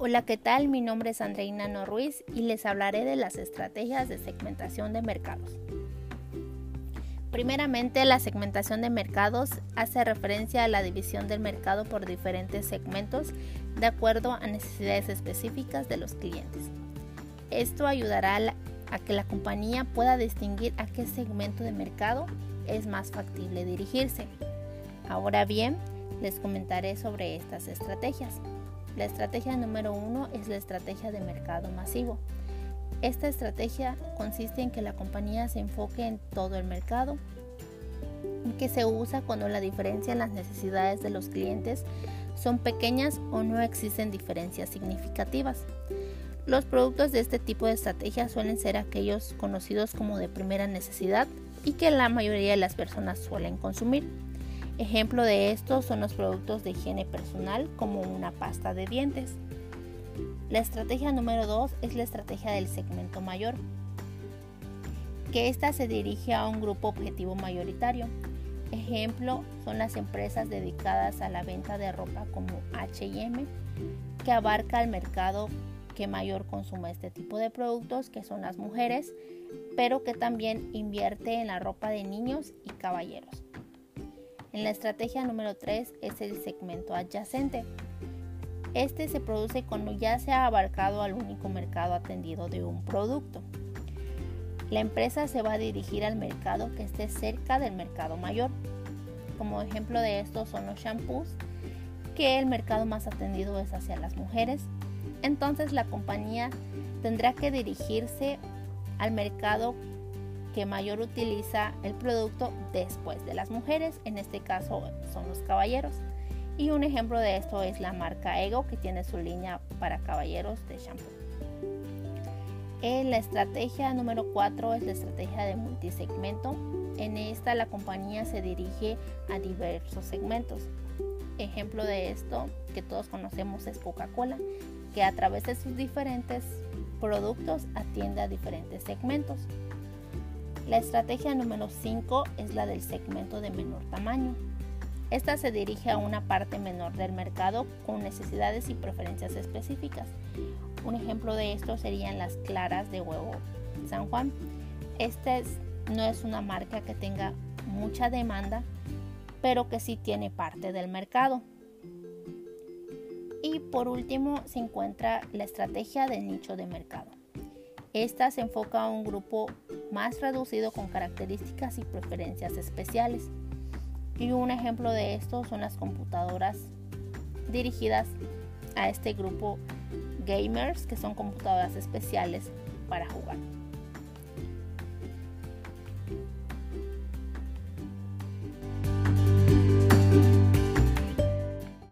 Hola, ¿qué tal? Mi nombre es Andreina No Ruiz y les hablaré de las estrategias de segmentación de mercados. Primeramente, la segmentación de mercados hace referencia a la división del mercado por diferentes segmentos de acuerdo a necesidades específicas de los clientes. Esto ayudará a, que la compañía pueda distinguir a qué segmento de mercado es más factible dirigirse. Ahora bien, les comentaré sobre estas estrategias. La estrategia número uno es la estrategia de mercado masivo. Esta estrategia consiste en que la compañía se enfoque en todo el mercado, que se usa cuando la diferencia en las necesidades de los clientes son pequeñas o no existen diferencias significativas. Los productos de este tipo de estrategia suelen ser aquellos conocidos como de primera necesidad y que la mayoría de las personas suelen consumir. Ejemplo de esto son los productos de higiene personal como una pasta de dientes. La estrategia número 2 es la estrategia del segmento mayor, que ésta se dirige a un grupo objetivo mayoritario. Ejemplo son las empresas dedicadas a la venta de ropa como HM, que abarca el mercado que mayor consume este tipo de productos, que son las mujeres, pero que también invierte en la ropa de niños y caballeros. En la estrategia número 3 es el segmento adyacente. Este se produce cuando ya se ha abarcado al único mercado atendido de un producto. La empresa se va a dirigir al mercado que esté cerca del mercado mayor. Como ejemplo de esto son los shampoos, que el mercado más atendido es hacia las mujeres. Entonces la compañía tendrá que dirigirse al mercado que mayor utiliza el producto después de las mujeres, en este caso son los caballeros. Y un ejemplo de esto es la marca Ego que tiene su línea para caballeros de shampoo. En la estrategia número 4 es la estrategia de multisegmento. En esta la compañía se dirige a diversos segmentos. Ejemplo de esto que todos conocemos es Coca-Cola, que a través de sus diferentes productos atiende a diferentes segmentos. La estrategia número 5 es la del segmento de menor tamaño. Esta se dirige a una parte menor del mercado con necesidades y preferencias específicas. Un ejemplo de esto serían las claras de huevo San Juan. Esta no es una marca que tenga mucha demanda, pero que sí tiene parte del mercado. Y por último se encuentra la estrategia del nicho de mercado. Esta se enfoca a un grupo más reducido con características y preferencias especiales. Y un ejemplo de esto son las computadoras dirigidas a este grupo gamers, que son computadoras especiales para jugar.